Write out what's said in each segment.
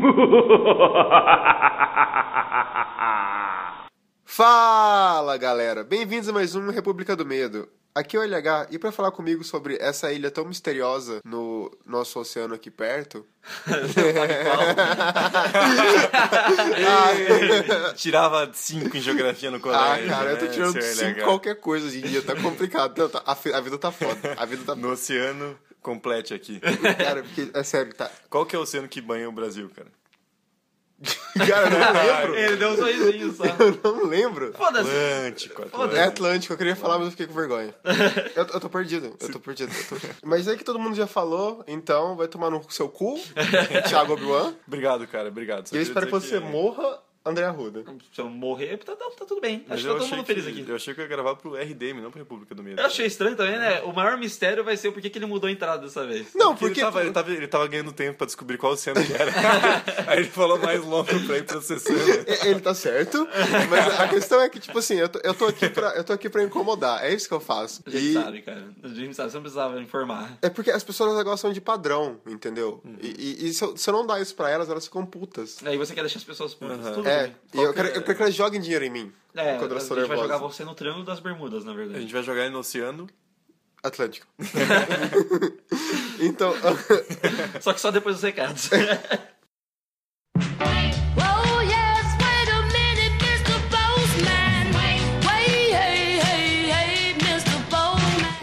Fala galera, bem-vindos a mais um República do Medo. Aqui é o LH e para falar comigo sobre essa ilha tão misteriosa no nosso oceano aqui perto. Tirava 5 em geografia no colégio. ah, cara, eu tô né, tirando seu 5 LH? qualquer coisa hoje em dia, tá complicado. Não, tá- a, fi- a vida tá foda. A vida tá. No oceano, complete aqui. Cara, porque, é sério, tá. Qual que é o oceano que banha o Brasil, cara? Cara, eu não lembro. Ele deu um sorrisinho só. Eu não lembro. Foda-se. Atlântico, É Atlântico. Atlântico, eu queria falar, mas eu fiquei com vergonha. Eu, eu tô perdido, eu tô perdido. eu tô- Mas é que todo mundo já falou, então vai tomar no seu cu, Thiago Obi-Wan. Obrigado, cara, obrigado. Só E eu espero que você morra, André Arruda. Se eu morrer, tá, tá- tá tudo bem. Mas Acho que tá todo mundo que- feliz aqui. Eu achei que eu ia gravar pro RDM, não pra República do Medo. Eu achei estranho também, né? O maior mistério vai ser o porquê que ele mudou a entrada dessa vez. Não, Porque porque. ele tava, ele, tava, ele tava ganhando tempo pra descobrir qual oceano que era. Aí ele falou mais longo pra ir processando. E- Ele tá certo, mas a questão é que, tipo assim, eu tô, eu tô aqui, pra, eu tô aqui pra incomodar. É isso que eu faço. A gente E sabe, cara. A gente sabe, você não precisava informar. é porque as pessoas gostam de padrão, entendeu? Uhum. E, e- e se, eu, se eu não dar isso pra elas, elas ficam putas. Aí você quer deixar as pessoas putas. Aham. Tudo É, bem. e eu quero, eu quero que elas joguem dinheiro em mim. É, quando a gente vai jogar você no Triângulo das Bermudas, na A verdade. gente vai jogar ele no oceano. Atlântico. então, Só que só depois dos recados. Oh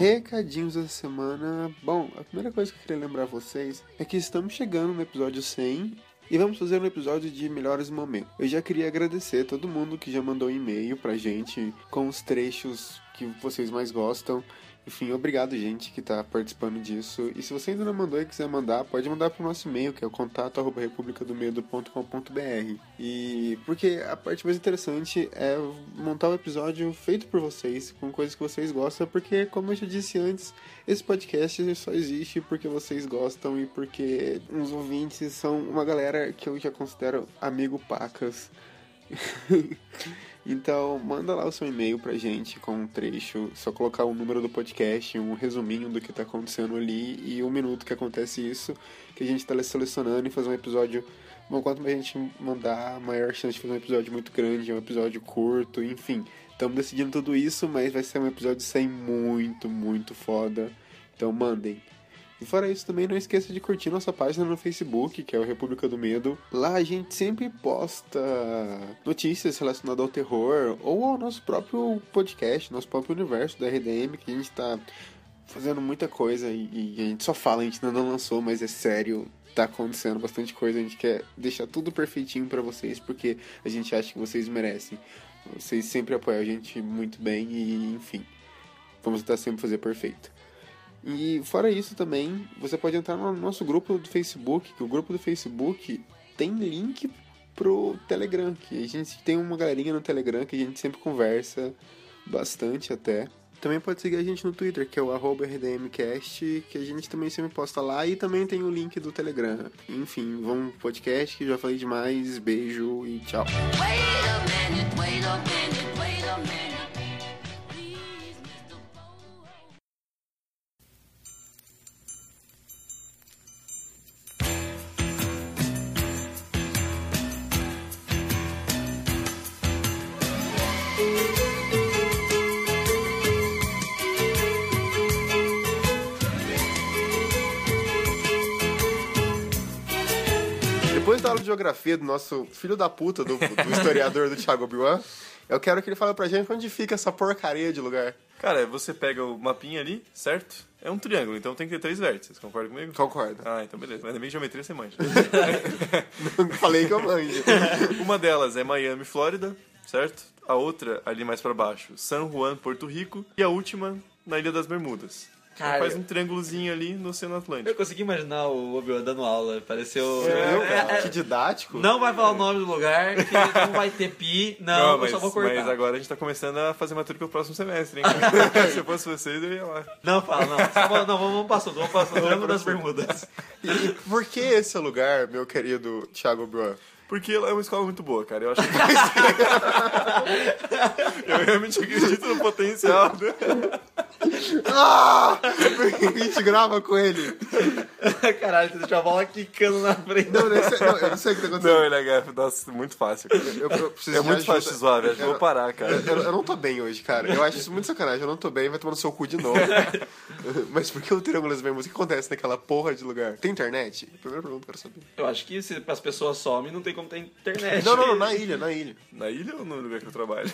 a recadinhos da semana. Bom, a primeira coisa que eu queria lembrar vocês é que estamos chegando no episódio 100 e vamos fazer um episódio de melhores momentos. Eu já queria agradecer a todo mundo que já mandou e-mail pra gente com os trechos que vocês mais gostam. Enfim, obrigado, gente, que tá participando disso. E se você ainda não mandou e quiser mandar, pode mandar pro nosso e-mail, que é o contato arroba republicadomedo.com.br. E porque a parte mais interessante é montar o episódio feito por vocês, com coisas que vocês gostam, porque, como eu já disse antes, esse podcast só existe porque vocês gostam e porque os ouvintes são uma galera que eu já considero amigo pacas. Então, manda lá o seu e-mail pra gente com um trecho, só colocar o número do podcast, um resuminho do que tá acontecendo ali e um minuto que acontece isso, que a gente tá selecionando e fazer um episódio. Bom, quanto mais a gente mandar, maior chance de fazer um episódio muito grande, um episódio curto, enfim. Estamos decidindo tudo isso, mas vai ser um episódio sem muito, muito foda. Então mandem. E fora isso, também não esqueça de curtir nossa página no Facebook, que é o República do Medo. Lá a gente sempre posta notícias relacionadas ao terror ou ao nosso próprio podcast, nosso próprio universo da RDM, que a gente tá fazendo muita coisa e, e a gente só fala, a gente ainda não lançou, mas é sério, tá acontecendo bastante coisa. A gente quer deixar tudo perfeitinho pra vocês, porque a gente acha que vocês merecem. Vocês sempre apoiam a gente muito bem e, enfim, vamos tentar sempre fazer perfeito. E fora isso também, você pode entrar no nosso grupo do Facebook, que o grupo do Facebook tem link pro Telegram, que a gente tem uma galerinha no Telegram que a gente sempre conversa bastante até. Também pode seguir a gente no Twitter, que é o RDMcast, que a gente também sempre posta lá, e também tem o link do Telegram. Enfim, vamos pro podcast, que já falei demais, beijo e tchau. Wait a minute, wait a minute, Depois da aula de geografia do nosso filho da puta, do, do historiador do Thiago Obi-Wan, eu quero que ele fale pra gente onde fica essa porcaria de lugar. Cara, você pega o mapinha ali, certo? É um triângulo, então tem que ter três vértices, concorda comigo? Concordo. Ah, então beleza. Mas também geometria você manja. Falei que eu manjo. Uma delas é Miami, Flórida, certo? A outra, ali mais pra baixo, San Juan, Porto Rico. E a última, na Ilha das Bermudas. Cara, faz um triângulozinho ali no Oceano Atlântico. Eu consegui imaginar o Obi-Wan dando aula. Pareceu. É, cara? é, Que didático. não vai falar o nome do lugar, que não vai ter pi. Não, eu mas, só vou cortar. mas agora a gente tá começando a fazer matrícula pro próximo semestre, hein? Se eu fosse vocês, eu ia lá. Não fala, não. Só vamos- não, vamos, passando, vamos passando. Triângulo das Bermudas. E, e por que esse lugar, meu querido Thiago Obi-Wan? Porque ela é uma escola muito boa, cara. Eu acho que. eu realmente acredito no potencial. né? Ah! Porque a gente grava com ele. Caralho, você deixou a bola quicando na frente. Não, não, sei- não, eu não sei o que tá acontecendo. Não, ele é gafe. Nossa, muito fácil. Eu, eu preciso É muito ajuda. fácil zoar, velho. Eu vou parar, cara. Eu, eu não tô bem hoje, cara. Eu acho isso muito sacanagem. Eu não tô bem, vai tomar no seu cu de novo. Mas por que o Triângulo das Bermudas? O que acontece naquela porra de lugar? Tem internet? Primeira pergunta que eu quero saber. Eu acho que se as pessoas somem, não tem como ter internet. Não, não, não, na ilha, na ilha. Na ilha ou no lugar que eu trabalho?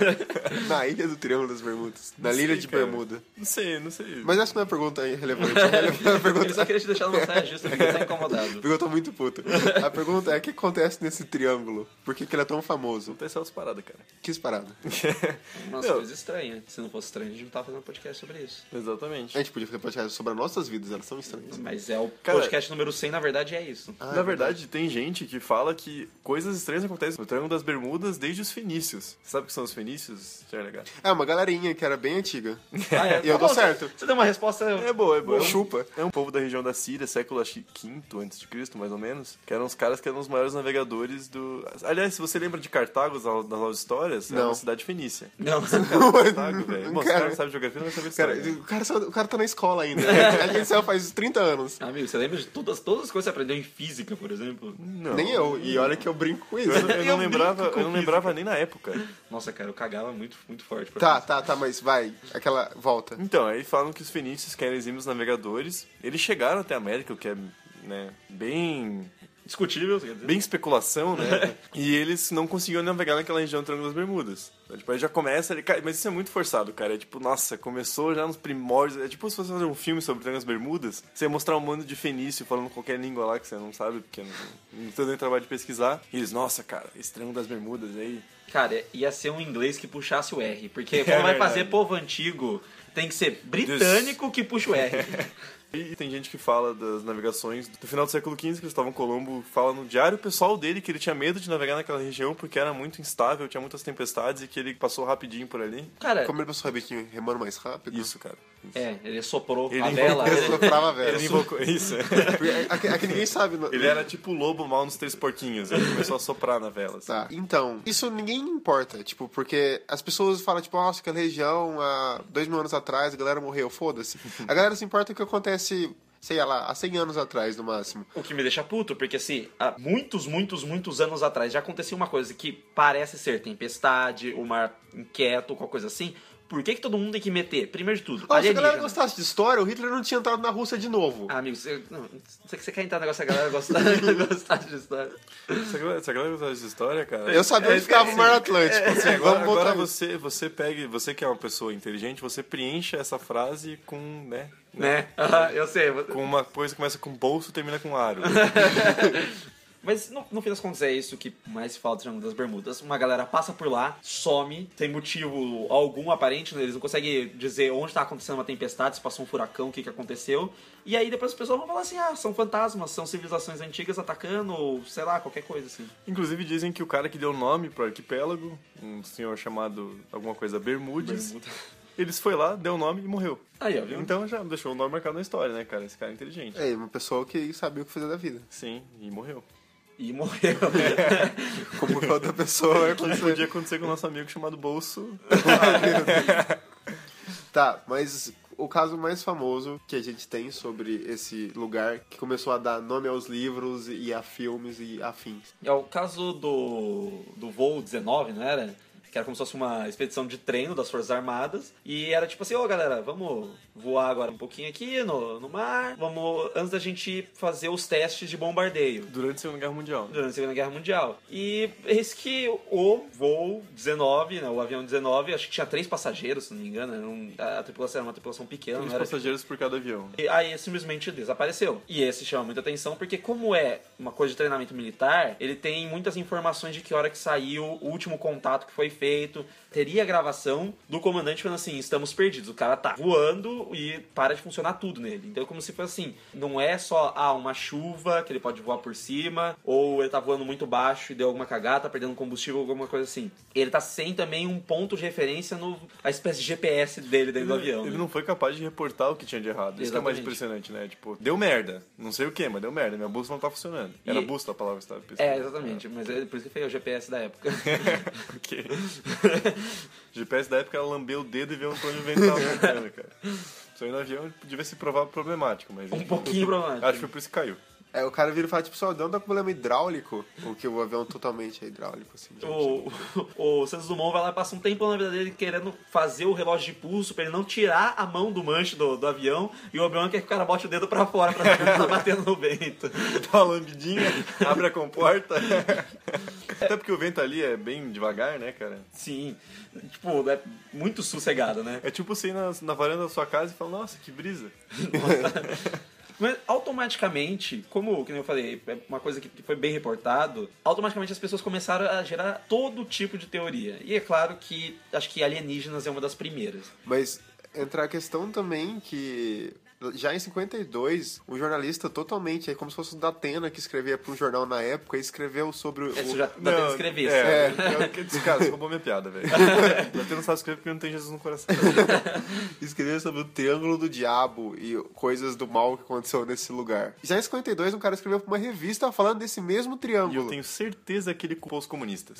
Na ilha do Triângulo das Bermudas. Na ilha de cara. Bermuda. Não sei, não sei. Mas essa não é pergunta relevante. É relevante- a Ele pergunta, só queria te deixar numa saia justa, porque tá incomodado. porque eu tô muito puto. A pergunta é: o que acontece nesse triângulo? Por que, que ele é tão famoso? Tem essas paradas, cara. Que parada. Nossa, Não. coisa estranha. Se não fosse estranho, a gente não tava fazendo podcast sobre isso. Exatamente. A gente podia fazer podcast sobre as nossas vidas, elas são estranhas. Mas é o Cara- podcast número 100, na verdade, é isso. Ah, Na é verdade, tem gente que fala que coisas estranhas acontecem no Triângulo das Bermudas desde os fenícios. Você sabe o que são os fenícios? É, uma galerinha que era bem antiga. Ah, é. E eu Tá dou bom, certo. Você, você deu uma resposta. É boa, é boa. É um, Chupa. é um povo da região da Síria, século acho que quinto antes de Cristo, mais ou menos, que eram os caras que eram os maiores navegadores do... Aliás, se você lembra de Cartago, das das histórias, é Não. uma cidade fenícia. Não. Cartago, velho. Bom, se o Cara- cara não sabe geografia, não vai saber Cara, história. o, cara, só- o cara tá na escola ainda. A gente saiu faz 30 anos. Amigo, você lembra de todas, todas as coisas que você aprendeu em física, por exemplo? Não. Nem eu. E olha que eu brinco com isso. Eu, não- eu não Eu lembrava, eu não lembrava nem na época. Nossa, cara, eu cagava muito, muito forte. pra Tá, tá, tá, mas vai. Aquela volta. Então, aí falam que os fenícios, que eram exímios navegadores, eles chegaram até a América, o que é né, bem Discutível, você quer dizer? bem especulação, né? e eles não conseguiam navegar naquela região do Triângulo das Bermudas. Então, tipo, aí já começa, ele, cara, mas isso é muito forçado, cara. É tipo, nossa, começou já nos primórdios. É tipo se você fazer um filme sobre o Triângulo das Bermudas, você ia mostrar um mundo de fenício falando qualquer língua lá que você não sabe, porque não, não tem nem trabalho de pesquisar. E eles, nossa, cara, esse Triângulo das Bermudas aí. Cara, ia ser um inglês que puxasse o R. Porque É como vai fazer povo antigo, tem que ser britânico que puxa o R. E tem gente que fala das navegações do final do século XV, Cristóvão Colombo fala no diário pessoal dele que ele tinha medo de navegar naquela região porque era muito instável, tinha muitas tempestades e que ele passou rapidinho por ali. Cara, Como ele passou rapidinho remando mais rápido? Isso, cara. Isso. é, ele soprou Ele a vela. Ele soprava a vela. Ele invocou isso. Aqui, aqui ninguém sabe. no- Ele era tipo o lobo mal nos três porquinhos. Ele começou a soprar na vela. assim. Tá, então, isso ninguém importa, tipo, porque as pessoas falam, tipo, nossa, aquela região, há dois mil anos atrás, a galera morreu, foda-se. A galera se importa com o que acontece, sei lá, há 100 anos atrás, no máximo. O que me deixa puto, porque assim, há muitos, muitos, muitos anos atrás já acontecia uma coisa que parece ser tempestade, o mar inquieto, qualquer coisa assim. Por que, que todo mundo tem que meter? Primeiro de tudo, Ó, se a galera gostasse de história, o Hitler não tinha entrado na Rússia de novo. Ah, amigo, você, não, você, você quer entrar no negócio da galera gostar, gostar de história? Galera, você galera gosta dessa história, cara? Eu sabia onde é, ficava é, o Mar Atlântico. Assim, Vamos agora, botar agora você, você pegue, você que é uma pessoa inteligente, você preencha essa frase com, né? Né? Aham, eu sei. Com uma coisa que começa com bolso e termina com aro. Mas no, no fim das contas é isso que mais se fala do Triângulo das Bermudas. Uma galera passa por lá, some, sem motivo algum aparente, né? eles não conseguem dizer onde está acontecendo uma tempestade, se passou um furacão, o que, que aconteceu. E aí depois as pessoas vão falar assim, ah, são fantasmas, são civilizações antigas atacando, ou sei lá, qualquer coisa assim. Inclusive dizem que o cara que deu o nome pro arquipélago, um senhor chamado alguma coisa Bermudes, eles foi lá, deu o nome e morreu. Aí, ó, viu? Então já deixou o nome marcado na história, né, cara? Esse cara é inteligente. É, uma pessoa que sabia o que fazer da vida. Sim, e morreu. E morreu. Como qualquer outra pessoa Que acontecer. podia acontecer com o nosso amigo chamado Bolso. Tá, mas o caso mais famoso que a gente tem sobre esse lugar que começou a dar nome aos livros e a filmes e afins. É o caso do, do voo 19, não era? Que era como se fosse uma expedição de treino das Forças Armadas. E era tipo assim, ô galera, vamos voar agora um pouquinho aqui no, no mar. Vamos, antes da gente fazer os testes de bombardeio. Durante a Segunda Guerra Mundial. Durante a Segunda Guerra Mundial. E esse que o voo 19, né, o avião 19, acho que tinha três passageiros, se não me engano. Um- a tripulação era uma tripulação pequena. Três era passageiros por cada avião. e aí simplesmente desapareceu. E esse chama muita atenção porque como é uma coisa de treinamento militar, ele tem muitas informações de que hora que saiu, o último contato que foi feito. Teria gravação do comandante falando assim, estamos perdidos. O cara tá voando e para de funcionar tudo nele. Então é como se fosse assim, não é só ah, uma chuva que ele pode voar por cima, ou ele tá voando muito baixo e deu alguma cagada, tá perdendo combustível, alguma coisa assim. Ele tá sem também um ponto de referência no a espécie de GPS dele dentro do avião. Ele né? não foi capaz de reportar o que tinha de errado. Isso que é mais Exatamente. impressionante, né? Tipo, deu merda. Não sei o que, mas deu merda. Minha bússola não tá funcionando. Era E- bússola a palavra que você tava pesquisando. É, exatamente. Mas é por isso que foi o GPS da época. Ok. GPS da época ela lambeu o dedo e viu o Antônio Vental voltando, cara. Isso aí no avião devia se provar problemático, mas... Um pouquinho problemático. Acho que foi por isso que caiu. É, o cara vira e fala, tipo, só dando problema hidráulico, o que o avião totalmente é hidráulico, assim. O, o, o Santos Dumont vai lá e passa um tempo na vida dele querendo fazer o relógio de pulso pra ele não tirar a mão do manche do, do avião e o Obi-Wan quer que o cara bote o dedo pra fora pra que tá batendo no vento. Dá uma lambidinha, abre a comporta. Até porque o vento ali é bem devagar, né, cara? Sim, tipo, é muito sossegado, né? É tipo você ir na, na varanda da sua casa e falar, nossa, que brisa. Mas automaticamente, como que eu falei, é uma coisa que foi bem reportado, automaticamente as pessoas começaram a gerar todo tipo de teoria. E é claro que acho que alienígenas é uma das primeiras. Mas entra a questão também que já em 52, um jornalista totalmente, é como se fosse o Datena que escrevia para um jornal na época e escreveu sobre o... Isso já dá pra escrever, é, é, é, esse cara, você roubou minha piada, velho. Você não sabe escrever porque não tem Jesus no coração. escreveu sobre o Triângulo do Diabo e coisas do mal que aconteceu nesse lugar. Já em 52, um cara escreveu para uma revista falando desse mesmo E eu triângulo. tenho certeza que ele culpou os comunistas.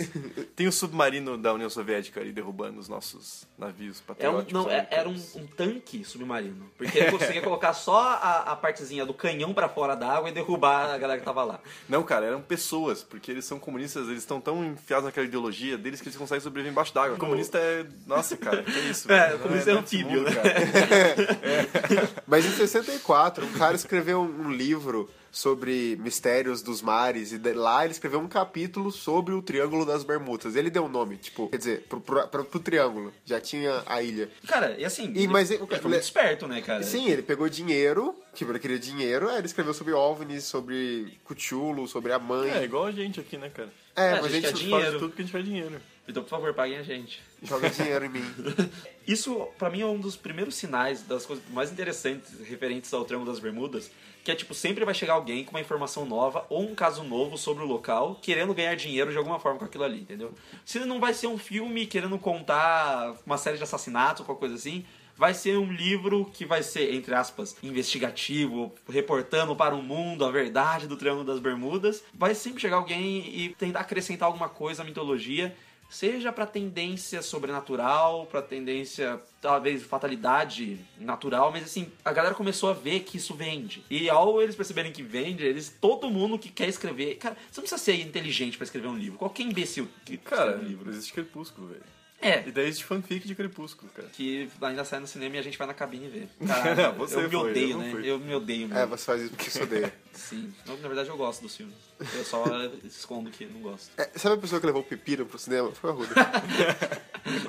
Tem o submarino da União Soviética ali derrubando os nossos navios É um, patrióticos. não, é- era um, um tanque submarino. Porque ele conseguia colocar só a, a partezinha do canhão pra fora da água e derrubar a galera que tava lá. Não, cara, eram pessoas, porque eles são comunistas, eles estão tão enfiados naquela ideologia deles que eles conseguem sobreviver embaixo d'água. Comunista é. Nossa, cara, que isso? É, velho? comunista é desse anfíbio, mundo, né? cara. Mas em 64, um cara escreveu um livro sobre mistérios dos mares e de- lá ele escreveu um capítulo sobre o Triângulo das Bermudas. Ele deu um nome, tipo, quer dizer, pro, pro, pro- pro triângulo. Já tinha a ilha. Cara, e assim, E, ele, mas ele ele- foi muito esperto, né, cara? Sim, ele pegou dinheiro, tipo, ele queria dinheiro, aí ele escreveu sobre OVNIs, sobre Cthulhu, sobre a mãe. É, igual a gente aqui, né, cara? É, a mas a gente gente, quer Faz Dinheiro. tudo que a gente faz dinheiro. Então, por favor, paguem a gente. joga dinheiro em mim. Isso, pra mim, é um dos primeiros sinais das coisas mais interessantes referentes ao Triângulo das Bermudas, que é tipo, sempre vai chegar alguém com uma informação nova ou um caso novo sobre o local, querendo ganhar dinheiro de alguma forma com aquilo ali, entendeu? Se não vai ser um filme querendo contar uma série de assassinatos ou qualquer coisa assim, vai ser um livro que vai ser, entre aspas, investigativo, reportando para o mundo a verdade do Triângulo das Bermudas. Vai sempre chegar alguém e tentar acrescentar alguma coisa à mitologia seja para tendência sobrenatural, para tendência talvez fatalidade natural, mas assim, a galera começou a ver que isso vende. E ao eles perceberem que vende, eles todo mundo que quer escrever, cara, você não precisa ser inteligente para escrever um livro. Qualquer imbecil que Cara, um livro. existe Crepúsculo, velho. É, E daí existe fanfic de Crepúsculo, cara. que ainda sai no cinema e a gente vai na cabine e vê. Caralho, Você eu me foi, odeio, eu né? fui. Eu me odeio, É, mano. você faz isso porque você odeia. Sim. Na verdade eu gosto dos filmes. Eu só escondo que não gosto. É, sabe a pessoa que levou o pepino pro cinema? Foi a Ruda.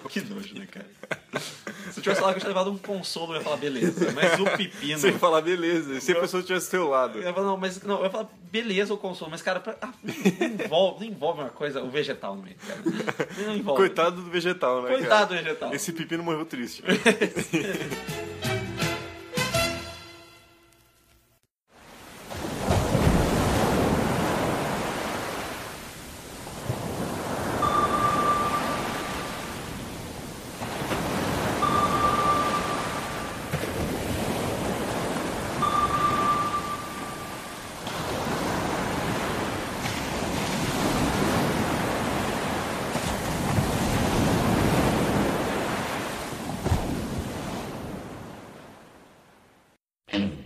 Que nojo, né, cara? Se eu tivesse falado que eu tinha levado um consolo, eu ia falar, beleza. Mas o pepino. Você ia falar, beleza. E se a pessoa estivesse do seu lado? Eu ia falar, não, mas não, eu ia falar, beleza o consolo, mas cara, pra, ah, não, envolve, não envolve uma coisa, o vegetal no meio, cara. Não envolve. Coitado do vegetal, né, Coitado cara? do vegetal. Esse pepino morreu triste.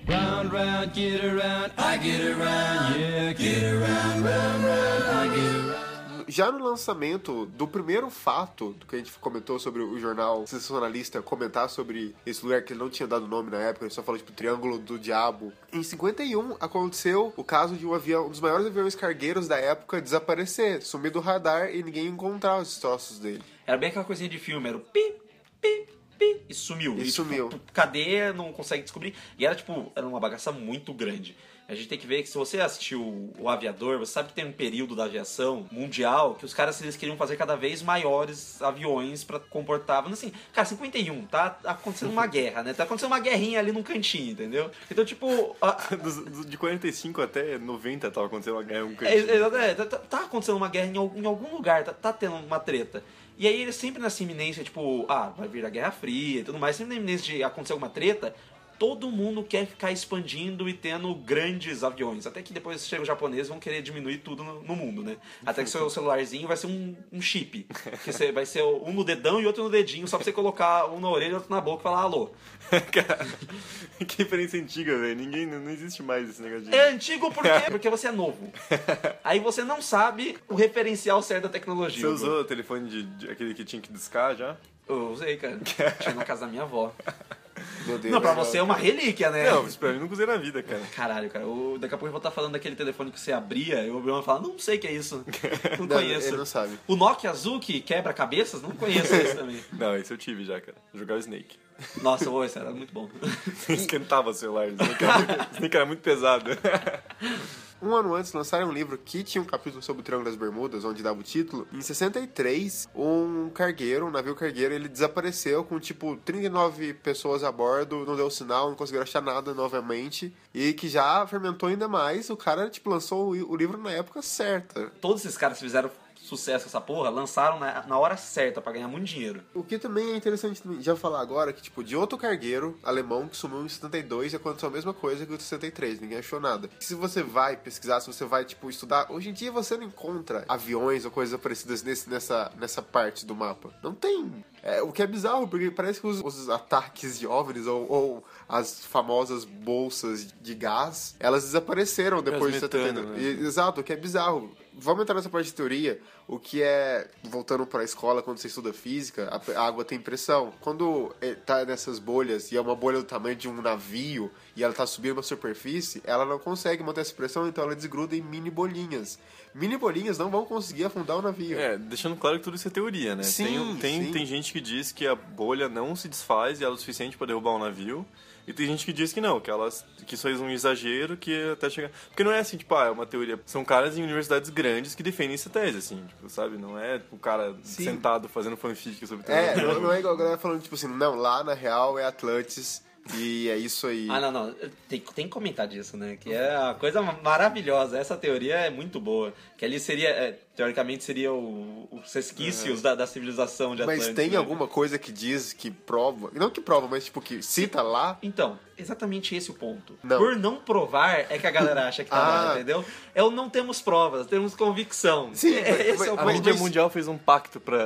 Round, round, get around, I get around, yeah, get around, round, round, I get around. Já no lançamento do primeiro fato do que a gente comentou sobre o jornal sensacionalista comentar sobre esse lugar que ele não tinha dado nome na época, ele só falou tipo Triângulo do Diabo. Em 51 aconteceu o caso de um avião, um dos maiores aviões cargueiros da época desaparecer, sumir do radar e ninguém encontrar os destroços dele. Era bem aquela coisinha de filme, era o pi, pi, pi, e sumiu. E tipo, sumiu. cadê? Não consegue descobrir. E era tipo, era uma bagaça muito grande. A gente tem que ver que se você assistiu o Aviador, você sabe que tem um período da aviação mundial que os caras eles queriam fazer cada vez maiores aviões pra comportar. Mas assim, cara, 51, tá acontecendo uma guerra, né? Tá acontecendo uma guerrinha ali num cantinho, entendeu? Então, tipo, a- de 45 até 90 tava acontecendo uma guerra um É, cantinho. é, é, tá, tá- acontecendo uma guerra em, em algum lugar, tá, tá tendo uma treta. E aí eles sempre nessa iminência, tipo, ah, vai vir a Guerra Fria e tudo mais, sempre na iminência de acontecer alguma treta, todo mundo quer ficar expandindo e tendo grandes aviões. Até que depois chega os japoneses vão querer diminuir tudo no, no mundo, né? Até que seu celularzinho vai ser um, um chip. Que você, vai ser um no dedão e outro no dedinho, só pra você colocar um na orelha e outro na boca e falar alô. Cara, que referência antiga, velho. Ninguém, não existe mais esse negócio de... É antigo por quê? Porque você é novo. Aí você não sabe o referencial certo da tecnologia. Você usou o telefone de, de- aquele que tinha que discar já? Eu usei, cara. Tinha na casa da minha avó. Meu Deus. Não, pra eu- você é uma relíquia, né? Não, isso pra mim nunca usei na vida, cara. Caralho, cara. o- daqui a pouco eu vou estar falando daquele telefone que você abria. Eu vou falar, não sei o que é isso. Não Não, conheço. ele não sabe. O Nokia azul que quebra cabeças? Não conheço esse também. Não, esse eu tive já, cara. Jogava Snake. Nossa, ô, esse era muito bom. Esquentava o celular. Snake era, Snake era muito pesado. Um ano antes lançaram um livro que tinha um capítulo sobre o Triângulo das Bermudas, onde dava o título. Em 63, um cargueiro, um navio cargueiro, ele desapareceu com tipo 39 pessoas a bordo, não deu sinal, não conseguiram achar nada novamente. E que já fermentou ainda mais. O cara, tipo, lançou o livro na época certa. Todos esses caras fizeram sucesso com essa porra lançaram na, na hora certa pra ganhar muito dinheiro. O que também é interessante já falar agora que, tipo, de outro cargueiro alemão que sumiu em 72 e aconteceu a mesma coisa que o de 63, ninguém achou nada. Se você vai pesquisar, se você vai, tipo, estudar, hoje em dia você não encontra aviões ou coisas parecidas nesse, nessa, nessa parte do mapa. Não tem. É, o que é bizarro, porque parece que os, os ataques de OVNIs ou, ou as famosas bolsas de gás, elas desapareceram depois de metano, 70. né? Exato, o que é bizarro. Vamos entrar nessa parte de teoria. O que é, voltando para a escola, quando você estuda física, a, a água tem pressão. Quando é, tá nessas bolhas, e é uma bolha do tamanho de um navio, e ela tá subindo uma superfície, ela não consegue manter essa pressão, então ela desgruda em mini bolinhas. Mini bolinhas não vão conseguir afundar o navio. É, deixando claro que tudo isso é teoria, né? Sim, tem, tem, sim. tem gente que diz que a bolha não se desfaz e ela é o suficiente pra derrubar um navio. E tem gente que diz que não, que elas que isso é um exagero, que até chegar. Porque não é assim, tipo, ah, é uma teoria. São caras em universidades grandes que defendem essa tese, assim, tipo, sabe? Não é o cara Sim. sentado fazendo fanfic sobre É, teoria. não, não é igual a galera falando, tipo assim, não, lá na real é Atlantis, e é isso aí. Ah, não, não. Tem, tem que comentar disso, né? Que é uma coisa maravilhosa. Essa teoria é muito boa. Que ali seria, é, teoricamente, seria o, os resquícios da, da civilização de Mas Atlantis. tem né? alguma coisa que diz, que prova, não que prova, mas tipo, que cita lá, Então, exatamente esse o ponto. Não. Por não provar é que a galera acha que tá lá, Ah. entendeu? É o não temos provas, temos convicção. Sim, É, esse mas- é o A mas- ponto. mídia mundial fez um pacto pra,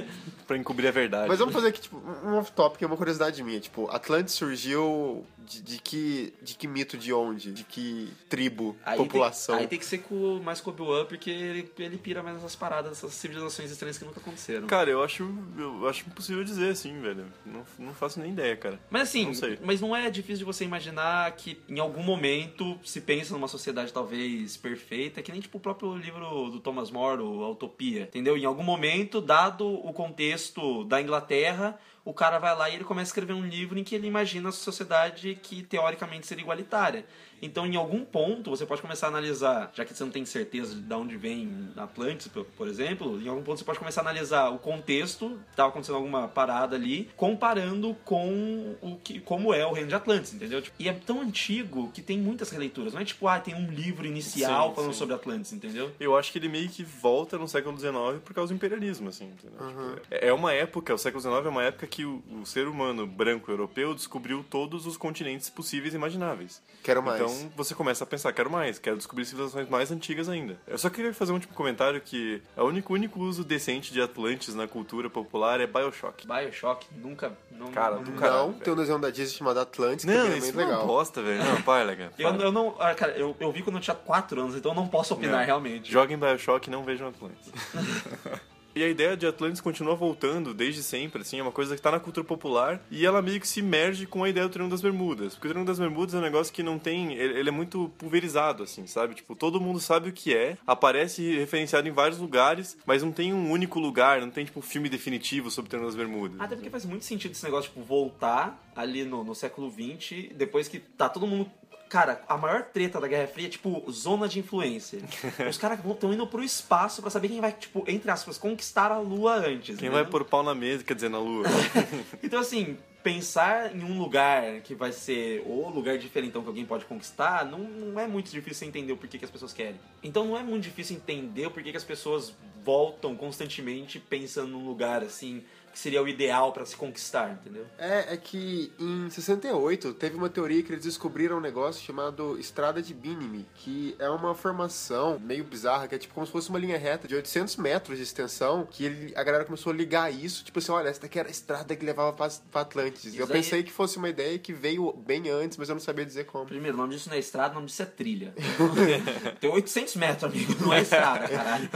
pra encobrir a verdade. Mas vamos fazer aqui, tipo, um off-topic, é uma curiosidade minha. Tipo, Atlantis surgiu de, de que, de que mito, de onde? De que tribo, Aí população? Tem, aí tem que ser com, mais com o Obi-Wan, porque ele, ele pira mais nessas paradas, essas civilizações estranhas que nunca aconteceram. Cara, eu acho, eu acho impossível dizer assim, velho. Não, não faço nem ideia, cara. Mas assim, Não sei. mas não é difícil de você imaginar que em algum momento se pensa numa sociedade talvez perfeita, que nem tipo o próprio livro do Thomas More, o A Utopia, entendeu? Em algum momento, dado o contexto da Inglaterra, o cara vai lá e ele começa a escrever um livro em que ele imagina a sociedade que teoricamente seria igualitária. Então, em algum ponto, você pode começar a analisar, já que você não tem certeza de onde vem Atlantis, por, por exemplo, em algum ponto você pode começar a analisar o contexto, estava acontecendo alguma parada ali, comparando com o que, como é o reino de Atlantis, entendeu? Tipo, e é tão antigo que tem muitas releituras. Não é tipo, ah, tem um livro inicial Sim, falando sim. sobre Atlantis, entendeu? Eu acho que ele meio que volta no século XIX por causa do imperialismo, assim. entendeu? Tipo, é é uma época, o século XIX é uma época que o, o ser humano branco europeu descobriu todos os continentes possíveis e imagináveis. Quero mais. Então você começa a pensar, quero mais, quero descobrir civilizações mais antigas ainda. Eu só queria fazer um último comentário que o único, único uso decente de Atlantis na cultura popular é Bioshock. Bioshock, nunca. Não, Cara, não, do não, tem um desenho da Disney chamado Atlantis, que Não, também é isso é uma legal. bosta, velho. Não, para, cara. Eu, eu não. ah, Cara, eu, eu vi quando eu tinha 4 anos, então eu não posso opinar Não. realmente. Joguem Bioshock e não vejam Atlantis. E a ideia de Atlantis continua voltando desde sempre, assim, é uma coisa que tá na cultura popular e ela meio que se merge com a ideia do Triângulo das Bermudas. Porque o Triângulo das Bermudas é um negócio que não tem. Ele é muito pulverizado, assim, sabe? Tipo, todo mundo sabe o que é, aparece referenciado em vários lugares, mas não tem um único lugar, não tem, tipo, um filme definitivo sobre o Triângulo das Bermudas. Até porque faz muito sentido esse negócio, tipo, voltar ali no, no século XX, depois que tá todo mundo. Cara, a maior treta da Guerra Fria é, tipo, zona de influência. Os caras estão indo pro espaço pra saber quem vai, tipo, entre aspas, conquistar a Lua antes. Quem entendeu? vai pôr pau na mesa, quer dizer, na lua. Então, assim, pensar em um lugar que vai ser o lugar diferentão que alguém pode conquistar, não, não é muito difícil entender o porquê que as pessoas querem. Então, não é muito difícil entender o porquê que as pessoas voltam constantemente pensando num lugar, assim, que seria o ideal pra se conquistar, entendeu? É, é que em 68 teve uma teoria que eles descobriram um negócio chamado Estrada de Bínime, que é uma formação meio bizarra, que é tipo como se fosse uma linha reta de 800 metros de extensão, que ele- a galera começou a ligar isso, tipo assim, olha, essa daqui era a estrada que levava pra, pra Atlantis. Isso eu aí- pensei que fosse uma ideia que veio bem antes, mas eu não sabia dizer como. Primeiro, o nome disso não é estrada, o nome disso é trilha. Tem 800 metros, amigo, não é estrada, caralho.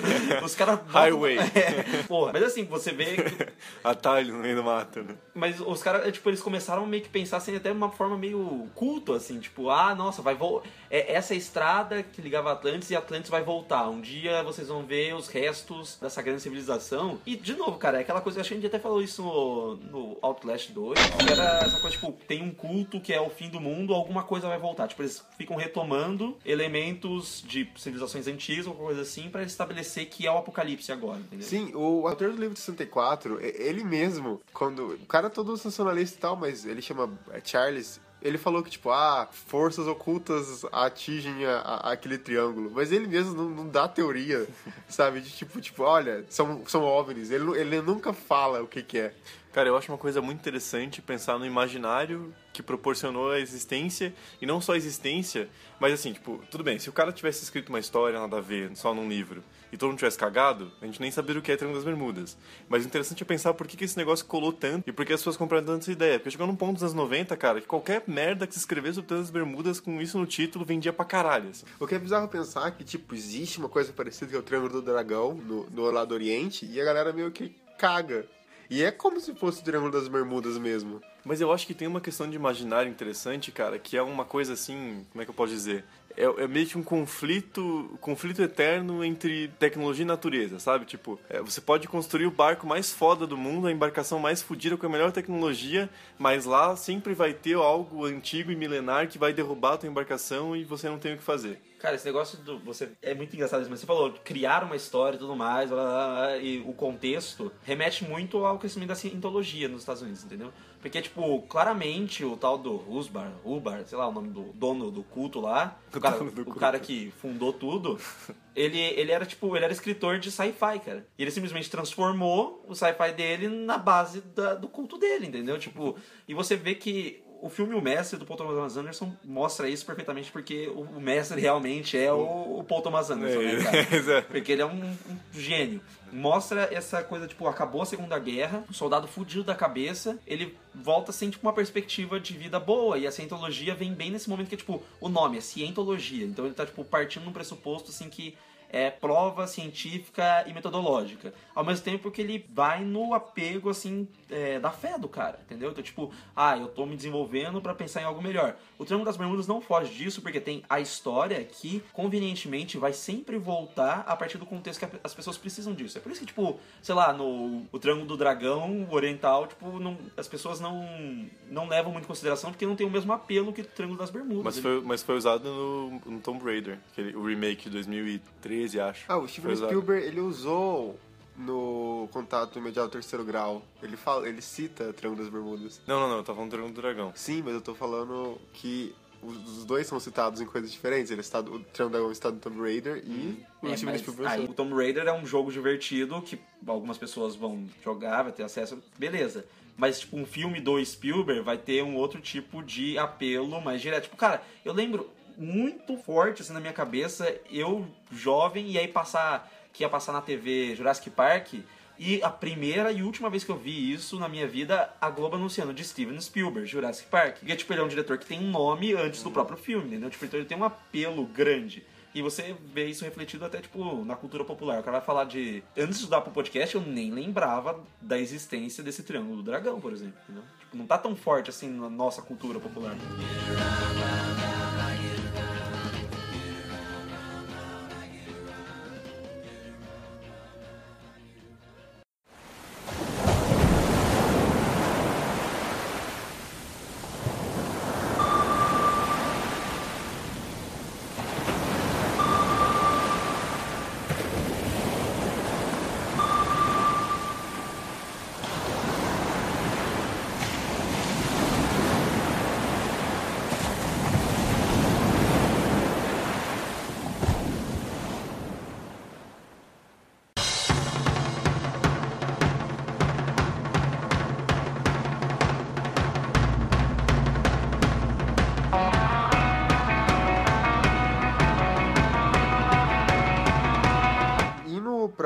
Os caras... Highway. É, porra, mas assim, você vê... que- Atalho no meio do mato, né? Mas os caras, é, tipo, eles começaram meio que pensar assim, até uma forma meio culto, assim, tipo, ah, nossa, vai voltar. É, essa estrada que ligava Atlantis e Atlantis vai voltar. Um dia vocês vão ver os restos dessa grande civilização. E, de novo, cara, é aquela coisa, acho que a gente até falou isso no, no Outlast 2, que era essa coisa, tipo, tem um culto que é o fim do mundo, alguma coisa vai voltar. Tipo, eles ficam retomando elementos de civilizações antigas, alguma coisa assim, pra estabelecer que é o apocalipse agora, entendeu? Sim, o autor do livro de 64, e- ele mesmo, quando. O cara é todo sensacionalista e tal, mas ele chama é, Charles. Ele falou que, tipo, ah, forças ocultas atingem a- a- aquele triângulo. Mas ele mesmo não, não dá teoria, sabe? De tipo, tipo, olha, são, são OVNIs. Ele, ele nunca fala o que que é. Cara, eu acho uma coisa muito interessante pensar no imaginário que proporcionou a existência, e não só a existência, mas assim, tipo, tudo bem, se o cara tivesse escrito uma história nada a ver, só num livro, e todo mundo tivesse cagado, a gente nem saberia o que é Triângulo das Bermudas. Mas o interessante é pensar por que, que esse negócio colou tanto e por que as pessoas compraram tanto essa ideia. Porque chegou num ponto dos anos 90, cara, que qualquer merda que se escrevesse sobre Triângulo das Bermudas com isso no título vendia pra caralho. assim. O que é bizarro pensar que, tipo, existe uma coisa parecida que é o Triângulo do Dragão no, no lado Oriente e a galera meio que caga. E é como se fosse o Triângulo das Bermudas mesmo. Mas eu acho que tem uma questão de imaginário interessante, cara, que é uma coisa assim, como é que eu posso dizer? É, é meio que um conflito, conflito eterno entre tecnologia e natureza, sabe? Tipo, é, você pode construir o barco mais foda do mundo, a embarcação mais fodida com a melhor tecnologia, mas lá sempre vai ter algo antigo e milenar que vai derrubar a tua embarcação e você não tem o que fazer. Cara, esse negócio do. Você, é muito engraçado isso, mas você falou, criar uma história e tudo mais, blá, blá, blá, e o contexto remete muito ao crescimento da cientologia nos Estados Unidos, entendeu? Porque, tipo, claramente o tal do Husbar, Hubar, sei lá o nome do dono do culto lá, o cara, o culto. cara que fundou tudo, ele, ele era, tipo, ele era escritor de sci-fi, cara. E ele simplesmente transformou o sci-fi dele na base da- do culto dele, entendeu? Tipo, e você vê que o filme O Mestre do Paul Thomas Anderson mostra isso perfeitamente porque o, mestre realmente é o, o Paul Thomas Anderson, né, cara? Exato. Porque ele é um, um gênio. Mostra essa coisa, tipo, acabou a Segunda Guerra, o soldado fudido da cabeça, ele volta sem, tipo, uma perspectiva de vida boa. E a cientologia vem bem nesse momento que é, tipo, o nome é cientologia. Então ele tá, tipo, partindo num pressuposto, assim, que é prova científica e metodológica. Ao mesmo tempo que ele vai no apego, assim, é, da fé do cara, entendeu? Então, tipo, ah, eu tô me desenvolvendo pra pensar em algo melhor. O Triângulo das Bermudas não foge disso, porque tem a história que, convenientemente, vai sempre voltar a partir do contexto que as pessoas precisam disso. É por isso que, tipo, sei lá, no o Triângulo do Dragão, Oriental, tipo, não, as pessoas não, não levam muito em consideração porque não tem o mesmo apelo que o Triângulo das Bermudas. Mas foi, mas foi usado no, no Tomb Raider, aquele, o remake de 2013, acho. Ah, o Foi Steven usado. Spielberg, ele usou no Contato Imediato Terceiro Grau. Ele fala, ele cita Triângulo das Bermudas. Não, não, não, eu tava falando do Triângulo do Dragão. Sim, mas eu tô falando que os dois são citados em coisas diferentes. Ele está, o Triângulo do Dragão está no Tomb Raider e o É, Steven Spielberg aí, o Tomb Raider é um jogo divertido que algumas pessoas vão jogar, vai ter acesso, beleza. Mas, tipo, um filme do Spielberg vai ter um outro tipo de apelo mais direto. Tipo, cara, eu lembro muito forte, assim, na minha cabeça, eu, jovem, e aí passar, que ia passar na TV Jurassic Park, e a primeira e última vez que eu vi isso na minha vida, a Globo anunciando de Steven Spielberg, Jurassic Park. Porque, tipo, ele é um diretor que tem um nome antes do próprio filme, entendeu? Tipo, então ele tem um apelo grande. E você vê isso refletido até, tipo, na cultura popular. O cara vai falar de... Antes de estudar pro podcast, eu nem lembrava da existência desse Triângulo do Dragão, por exemplo, entendeu? Tipo, não tá tão forte, assim, na nossa cultura popular.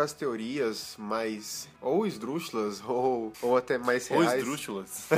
As teorias mais ou esdrúxulas ou, ou até mais Ou reais. esdrúxulas.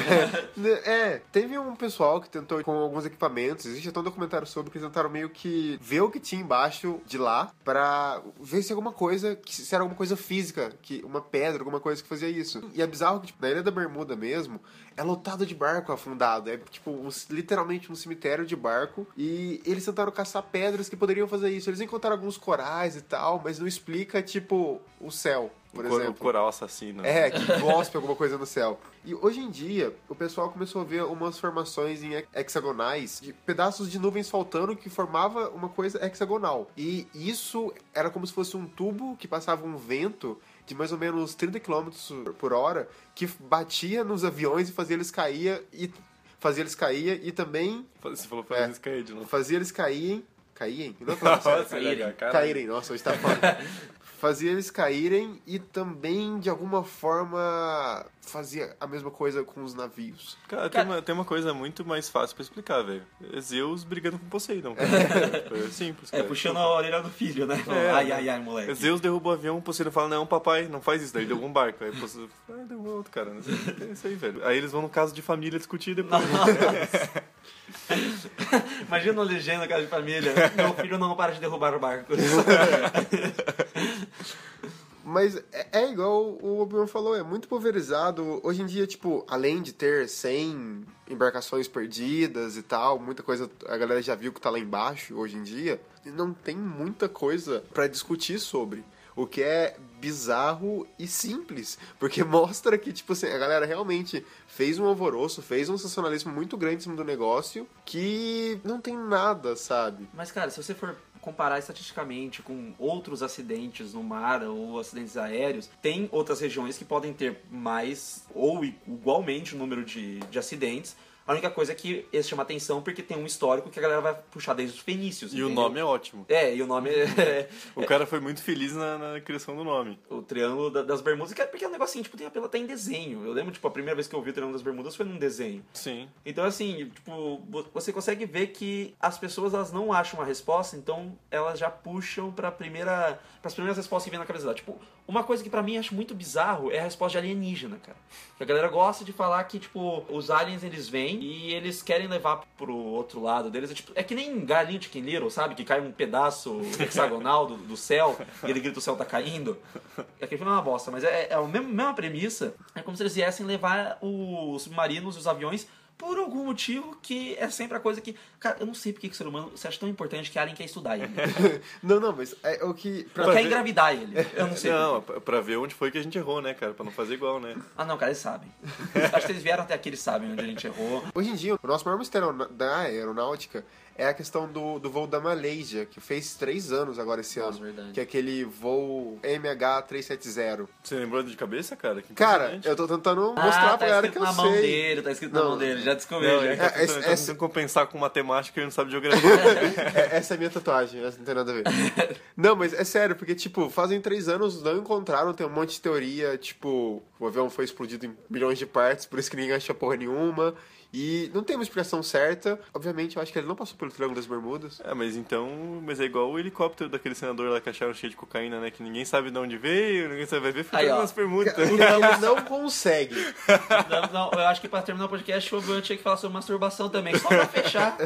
É, teve um pessoal que tentou com alguns equipamentos, existe até um documentário sobre que eles tentaram meio que ver o que tinha embaixo de lá pra ver se alguma coisa, se era alguma coisa física, que uma pedra, alguma coisa que fazia isso. E é bizarro que tipo, na Ilha da Bermuda mesmo, é lotado de barco afundado, é tipo um- literalmente um cemitério de barco e eles tentaram caçar pedras que poderiam fazer isso. Eles encontraram alguns corais e tal, mas não explica tipo o céu, por o, cor- o exemplo. coral assassino. É, que gospe alguma coisa no céu. E hoje em dia, o pessoal começou a ver umas formações em hex- hexagonais, de pedaços de nuvens faltando que formava uma coisa hexagonal. E isso era como se fosse um tubo que passava um vento de mais ou menos 30 km por hora, que batia nos aviões e fazia eles cair e fazia eles cair e também Você falou pra É. eles cair de novo. fazia eles caírem, caírem, não é falando sério. Caírem. Caírem, nossa, hoje tá foda. Fazia eles caírem e também, de alguma forma, fazia a mesma coisa com os navios. Cara, Cara- Tem, uma, tem uma coisa muito mais fácil pra explicar, velho. É Zeus brigando com Poseidon. Cara. é simples, É, cara. puxando a orelha do filho, né? É, ai, ai, ai, moleque. Zeus derrubou o avião, Poseidon fala, não, papai, não faz isso. Daí derrubou um barco. Aí Poseidon fala, ah, derrubou outro, cara. É isso aí, velho. Aí eles vão no caso de família discutir depois. Imagina a legenda, casa de família. Meu filho não para de derrubar o barco. Mas é, é igual o Obi-Wan falou, é muito pulverizado. Hoje em dia, tipo, além de ter 100 embarcações perdidas e tal, muita coisa a galera já viu que tá lá embaixo hoje em dia, não tem muita coisa pra discutir sobre. O que é bizarro e simples, porque mostra que, tipo assim, a galera realmente fez um alvoroço, fez um sensacionalismo muito grande em cima do negócio, que não tem nada, sabe? Mas, cara, se você for comparar estatisticamente com outros acidentes no mar ou acidentes aéreos, tem outras regiões que podem ter mais ou igualmente o número de, de acidentes. A única coisa é que esse chama atenção porque tem um histórico que a galera vai puxar desde os fenícios. E o entendeu? nome é ótimo. É, e o nome é, O cara foi muito feliz na, na criação do nome. o Triângulo da- das Bermudas, que é- porque é um negocinho, tipo, tem apelo até em desenho. Eu lembro, tipo, a primeira vez que eu vi o Triângulo das Bermudas foi num desenho. Sim. Então, assim, tipo, vo- você consegue ver que as pessoas elas não acham a resposta, então elas já puxam pra primeira, pras primeiras respostas que vem na cabeça dela. Tipo, uma coisa que pra mim acho muito bizarro é a resposta de alienígena, cara. Que a galera gosta de falar que, tipo, os aliens eles vêm e eles querem levar pro outro lado deles. É, tipo, é que nem galinho Chicken Little, sabe? Que cai um pedaço hexagonal do, do céu e ele grita o céu tá caindo. Aquele filme é uma bosta, mas é, é a mesma, mesma premissa. É como se eles viessem levar os submarinos e os aviões por algum motivo que é sempre a coisa que. Cara, eu não sei porque que o ser humano se acha tão importante que a Alien quer estudar ele. Não, não, mas é o que... pra- quer ver- engravidar ele. Eu não sei. Não, pra- pra ver onde foi que a gente errou, né, cara? Pra não fazer igual, né? Ah, não, cara, eles sabem. Acho que eles vieram até aqui, eles sabem onde a gente errou. Hoje em dia, o nosso maior mistério da aeronáutica é a questão do, do voo da Malaysia, que fez três anos agora esse Nossa, ano. verdade. Que é aquele voo MH370. Você lembrou de cabeça, cara? Que Cara, eu tô tentando ah, mostrar tá pra galera que eu na mão sei. dele, tá escrito na Não. mão dele, já descobri. Não, já. É, tá esse- tentando compensar com matemática e ele não sabe geografia. É, essa é a minha tatuagem, essa não tem nada a ver. não, mas é sério, porque, tipo, fazem três anos não encontraram, tem um monte de teoria, tipo, o avião foi explodido em milhões de partes, por isso que ninguém achou porra nenhuma. E não tem uma explicação certa. Obviamente, eu acho que ele não passou pelo Triângulo das Bermudas. É, mas então. Mas é igual o helicóptero daquele senador lá que acharam cheio de cocaína, né? Que ninguém sabe de onde veio, ninguém sabe vai ver, ó. nas. Porque ele não consegue. Não, não, eu acho que pra terminar o podcast, o Obi-Wan tinha que falar sobre masturbação também, só pra fechar.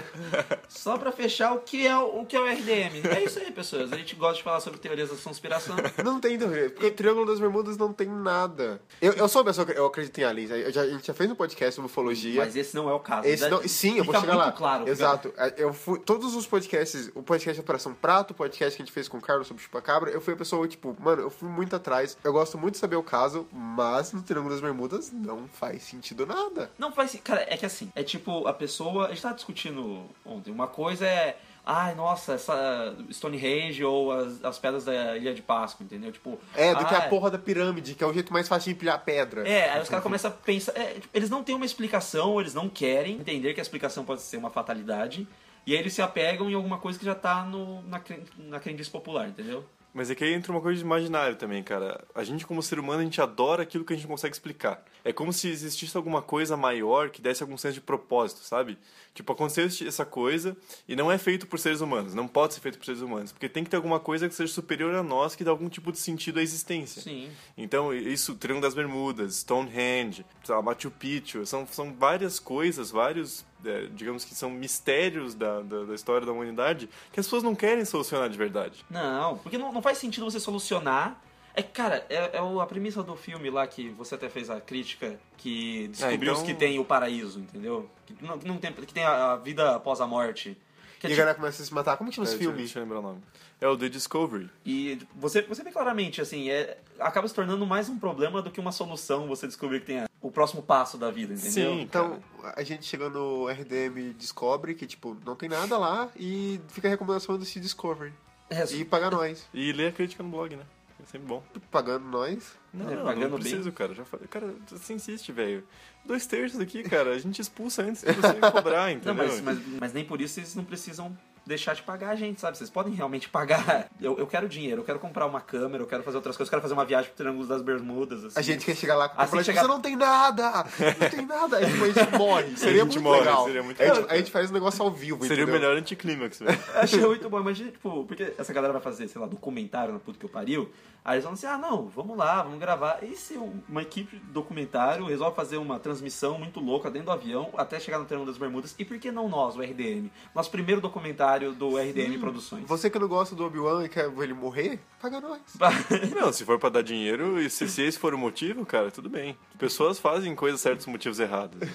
Só pra fechar o que é o, o que é o RDM. É isso aí, pessoas. A gente gosta de falar sobre teorias da conspiração. Não tem teoria, porque o Triângulo das Bermudas não tem nada. Eu, eu sou uma pessoa que eu acredito em aliens. Eu já- a gente já fez um podcast sobre ufologia. Mas esse não é o caso. Esse não, sim, eu vou chegar muito lá. Claro, Exato. É, Eu fui, todos os podcasts, o podcast Operação Prato, o podcast que a gente fez com o Carlos sobre Chupacabra, eu fui a pessoa, tipo, mano, eu fui muito atrás. Eu gosto muito de saber o caso, mas no Triângulo das Bermudas não faz sentido nada. Não faz. Cara, é que assim, é tipo, a pessoa. A gente tava discutindo ontem. Uma coisa é. Ai, nossa, essa Stonehenge ou as, as pedras da Ilha de Páscoa, entendeu? Tipo. É, do que a ah, porra da pirâmide, que é o jeito mais fácil de empilhar pedra. É, aí os caras começam a pensar. é, tipo, eles não têm uma explicação, eles não querem entender que a explicação pode ser uma fatalidade. E aí eles se apegam em alguma coisa que já tá no, na, na crendice popular, entendeu? Mas é que aí entra uma coisa de imaginário também, cara. A gente, como ser humano, a gente adora aquilo que a gente consegue explicar. É como se existisse alguma coisa maior que desse algum senso de propósito, sabe? Tipo, aconteceu essa coisa e não é feito por seres humanos. Não pode ser feito por seres humanos. Porque tem que ter alguma coisa que seja superior a nós, que dá algum tipo de sentido à existência. Sim. Então, isso, Triângulo das Bermudas, Stonehenge, Machu Picchu, são, são várias coisas, vários, é, digamos que são mistérios da, da, da história da humanidade que as pessoas não querem solucionar de verdade. Não, porque não, não faz sentido você solucionar. É que, cara, é, é a premissa do filme lá que você até fez a crítica, que descobriu então- que tem o paraíso, entendeu? Que não, não tem, que tem a, a vida após a morte. Que é E a tipo- galera começa a se matar. Como que chama esse É, filme? Deixa eu lembrar o nome. É o The Discovery. E você, você vê claramente, assim, é, acaba se tornando mais um problema do que uma solução você descobrir que tem a- o próximo passo da vida, entendeu? Sim. Então, a gente chega no RDM descobre que, tipo, não tem nada lá e fica a recomendação desse Discovery. É, E paga nós. E lê a crítica no blog, né? É sempre bom. Pagando nós. Não, É, não, não bem. preciso, cara. Já falei. Cara, você insiste, velho. Dois terços aqui, cara. A gente expulsa antes de você cobrar, Não, entendeu? mas, mas, mas nem por isso vocês não precisam deixar de pagar a gente, sabe? Vocês podem realmente pagar. Eu, eu quero dinheiro, eu quero comprar uma câmera, eu quero fazer outras coisas, eu quero fazer uma viagem pro Triângulo das Bermudas. Assim. A gente quer chegar lá com Assim chegar- você não tem nada! Não tem nada! Aí depois a gente morre. Seria gente muito morre, legal. seria muito a, gente, a gente faz um negócio ao vivo, Seria o entendeu? melhor anticlímax, velho. Achei muito bom, imagina, tipo, porque essa galera vai fazer, sei lá, documentário na puta que eu pariu. Aí eles vão assim, ah, não, vamos lá, vamos gravar. E se uma equipe de documentário resolve fazer uma transmissão muito louca dentro do avião até chegar no Triângulo das Bermudas? E por que não nós, o RDM? Nosso primeiro documentário do RDM Produções. Você que não gosta do Obi-Wan e quer ver ele morrer, paga nós. Não, se for pra dar dinheiro, e se, se esse for o motivo, cara, tudo bem. Pessoas fazem coisas certas motivos errados.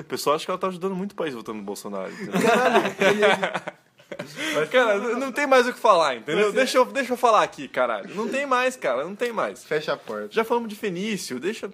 O pessoal acha que ela tá ajudando muito o país votando no Bolsonaro. Entendeu? Mas, cara, não tem mais o que falar, entendeu? Deixa eu, deixa eu falar aqui, caralho. Não tem mais, cara, não tem mais. Fecha a porta. Já falamos de Fenício, deixa.